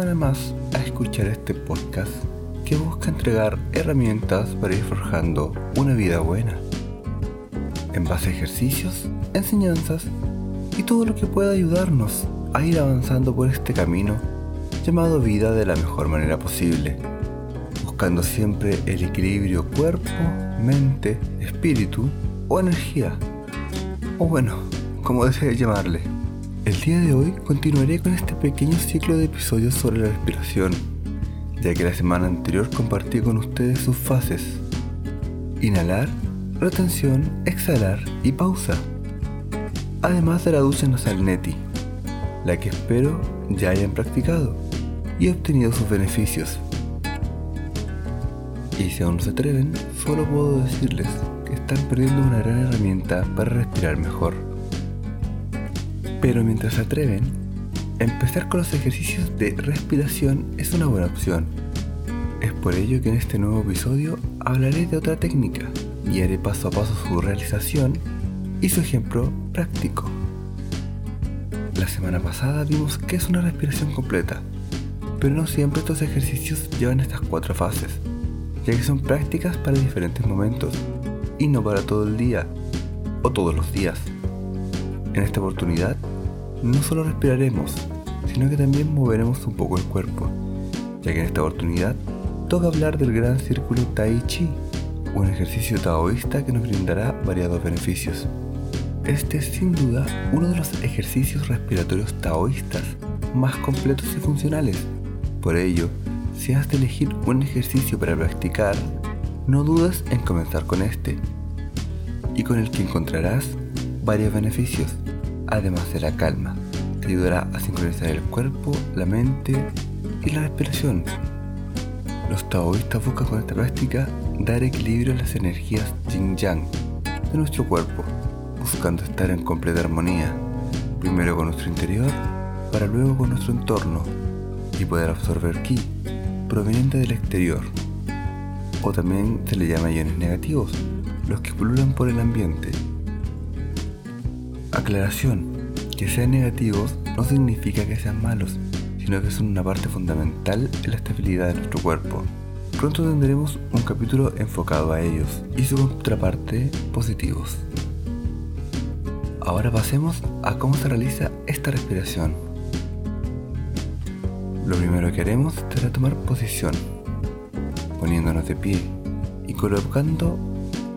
semana más a escuchar este podcast que busca entregar herramientas para ir forjando una vida buena. En base a ejercicios, enseñanzas y todo lo que pueda ayudarnos a ir avanzando por este camino llamado vida de la mejor manera posible, buscando siempre el equilibrio cuerpo, mente, espíritu o energía, o bueno, como desee llamarle. El día de hoy continuaré con este pequeño ciclo de episodios sobre la respiración, ya que la semana anterior compartí con ustedes sus fases. Inhalar, retención, exhalar y pausa. Además de la ducha nasal neti, la que espero ya hayan practicado y obtenido sus beneficios. Y si aún no se atreven, solo puedo decirles que están perdiendo una gran herramienta para respirar mejor. Pero mientras se atreven, empezar con los ejercicios de respiración es una buena opción. Es por ello que en este nuevo episodio hablaré de otra técnica y haré paso a paso su realización y su ejemplo práctico. La semana pasada vimos que es una respiración completa, pero no siempre estos ejercicios llevan estas cuatro fases, ya que son prácticas para diferentes momentos y no para todo el día o todos los días. En esta oportunidad no solo respiraremos, sino que también moveremos un poco el cuerpo, ya que en esta oportunidad toca hablar del gran círculo Tai Chi, un ejercicio taoísta que nos brindará variados beneficios. Este es sin duda uno de los ejercicios respiratorios taoístas más completos y funcionales. Por ello, si has de elegir un ejercicio para practicar, no dudes en comenzar con este, y con el que encontrarás varios beneficios además de la calma. Te ayudará a sincronizar el cuerpo, la mente y la respiración. Los taoístas buscan con esta práctica dar equilibrio a las energías yin-yang de nuestro cuerpo, buscando estar en completa armonía, primero con nuestro interior, para luego con nuestro entorno, y poder absorber ki proveniente del exterior. O también se le llama iones negativos, los que pululan por el ambiente Aclaración. Que sean negativos no significa que sean malos, sino que son una parte fundamental en la estabilidad de nuestro cuerpo. Pronto tendremos un capítulo enfocado a ellos y su contraparte positivos. Ahora pasemos a cómo se realiza esta respiración. Lo primero que haremos será tomar posición, poniéndonos de pie y colocando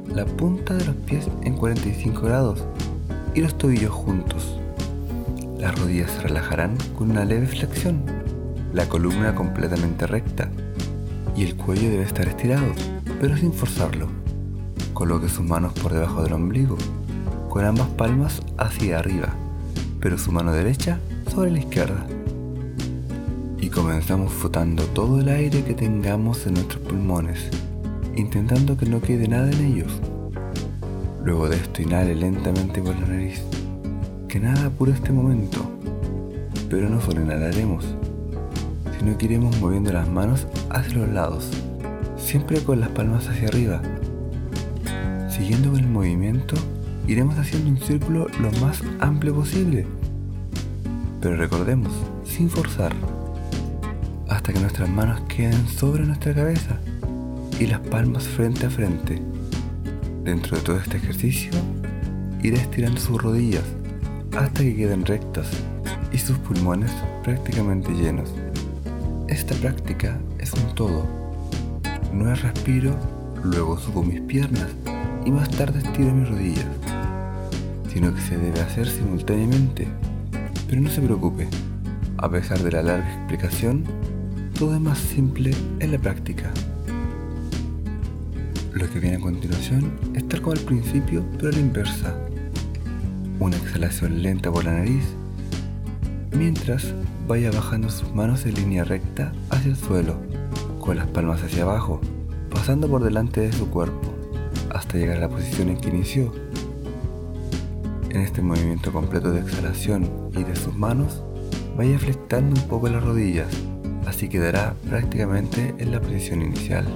la punta de los pies en 45 grados y los tobillos juntos. Las rodillas se relajarán con una leve flexión, la columna completamente recta y el cuello debe estar estirado, pero sin forzarlo. Coloque sus manos por debajo del ombligo, con ambas palmas hacia arriba, pero su mano derecha sobre la izquierda. Y comenzamos frotando todo el aire que tengamos en nuestros pulmones, intentando que no quede nada en ellos. Luego de esto inhale lentamente por la nariz. Que nada apure este momento. Pero no solo inhalaremos, sino que iremos moviendo las manos hacia los lados, siempre con las palmas hacia arriba. Siguiendo con el movimiento, iremos haciendo un círculo lo más amplio posible. Pero recordemos, sin forzar, hasta que nuestras manos queden sobre nuestra cabeza y las palmas frente a frente. Dentro de todo este ejercicio, irá estirando sus rodillas hasta que queden rectas y sus pulmones prácticamente llenos. Esta práctica es un todo. No es respiro, luego subo mis piernas y más tarde estiro mis rodillas, sino que se debe hacer simultáneamente. Pero no se preocupe, a pesar de la larga explicación, todo es más simple en la práctica. Lo que viene a continuación es tal como al principio, pero a la inversa. Una exhalación lenta por la nariz, mientras vaya bajando sus manos en línea recta hacia el suelo, con las palmas hacia abajo, pasando por delante de su cuerpo, hasta llegar a la posición en que inició. En este movimiento completo de exhalación y de sus manos, vaya flectando un poco las rodillas, así quedará prácticamente en la posición inicial.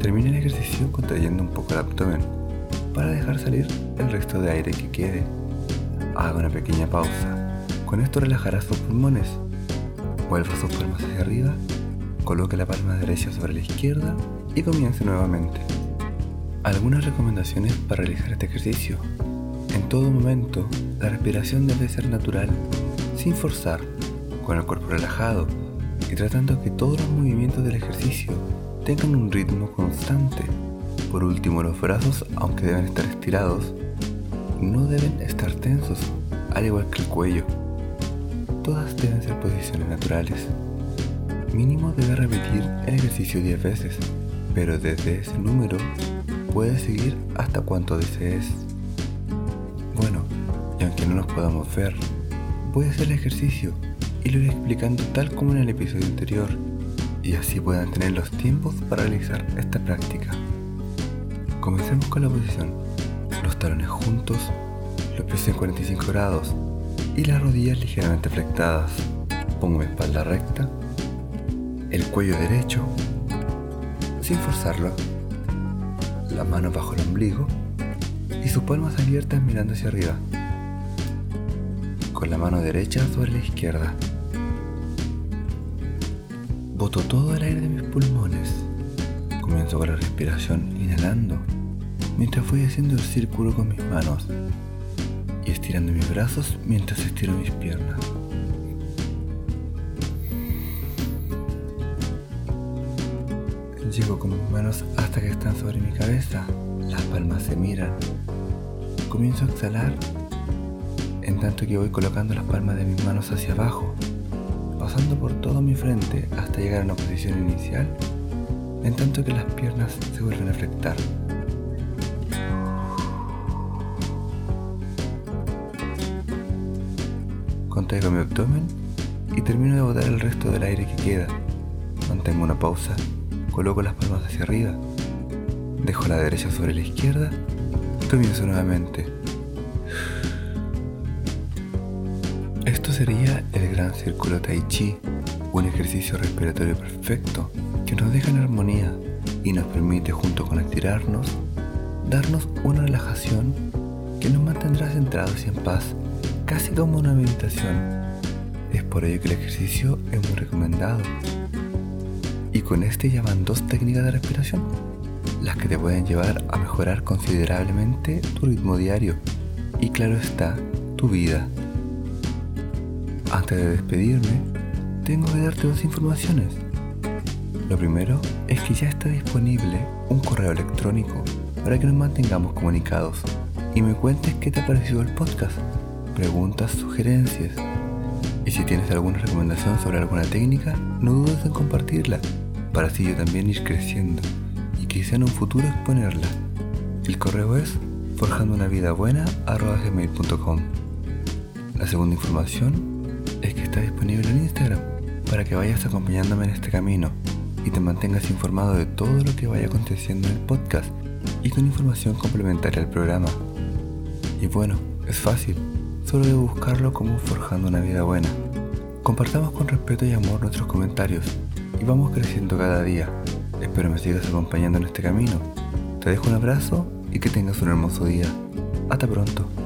Termine el ejercicio contrayendo un poco el abdomen para dejar salir el resto de aire que quede. Haga una pequeña pausa. Con esto relajará sus pulmones. Vuelva sus palmas hacia arriba, coloque la palma derecha sobre la izquierda y comience nuevamente. Algunas recomendaciones para realizar este ejercicio. En todo momento, la respiración debe ser natural, sin forzar, con el cuerpo relajado y tratando que todos los movimientos del ejercicio tengan un ritmo constante. Por último, los brazos, aunque deben estar estirados, no deben estar tensos, al igual que el cuello. Todas deben ser posiciones naturales. Mínimo debe repetir el ejercicio 10 veces, pero desde ese número puedes seguir hasta cuanto desees. Bueno, y aunque no nos podamos ver, voy a hacer el ejercicio y lo iré explicando tal como en el episodio anterior, y así puedan tener los tiempos para realizar esta práctica. Comencemos con la posición. Los talones juntos, los pies en 45 grados y las rodillas ligeramente flectadas. Pongo mi espalda recta, el cuello derecho, sin forzarlo, las manos bajo el ombligo y sus palmas abiertas mirando hacia arriba, con la mano derecha sobre la izquierda. Boto todo el aire de mis pulmones. Comienzo con la respiración inhalando, mientras voy haciendo el círculo con mis manos y estirando mis brazos mientras estiro mis piernas. Llego con mis manos hasta que están sobre mi cabeza, las palmas se miran. Comienzo a exhalar en tanto que voy colocando las palmas de mis manos hacia abajo, pasando por todo mi frente hasta llegar a una posición inicial, en tanto que las piernas se vuelven a flectar. Contraigo mi abdomen y termino de botar el resto del aire que queda. Mantengo una pausa, coloco las palmas hacia arriba, dejo la derecha sobre la izquierda y comienzo nuevamente. Sería el gran círculo Tai Chi, un ejercicio respiratorio perfecto que nos deja en armonía y nos permite junto con estirarnos, darnos una relajación que nos mantendrá centrados y en paz casi como una meditación. Es por ello que el ejercicio es muy recomendado. Y con este llaman dos técnicas de respiración, las que te pueden llevar a mejorar considerablemente tu ritmo diario y claro está, tu vida. Antes de despedirme, tengo que darte dos informaciones. Lo primero es que ya está disponible un correo electrónico para que nos mantengamos comunicados y me cuentes qué te ha parecido el podcast preguntas, sugerencias. Y si tienes alguna recomendación sobre alguna técnica, no dudes en compartirla, para así yo también ir creciendo y quizá en un futuro exponerla. El correo es forjandounavidabuena.com La segunda información está disponible en Instagram para que vayas acompañándome en este camino y te mantengas informado de todo lo que vaya aconteciendo en el podcast y con información complementaria al programa. Y bueno, es fácil solo de buscarlo como Forjando una Vida Buena. Compartamos con respeto y amor nuestros comentarios y vamos creciendo cada día. Espero me sigas acompañando en este camino. Te dejo un abrazo y que tengas un hermoso día. Hasta pronto.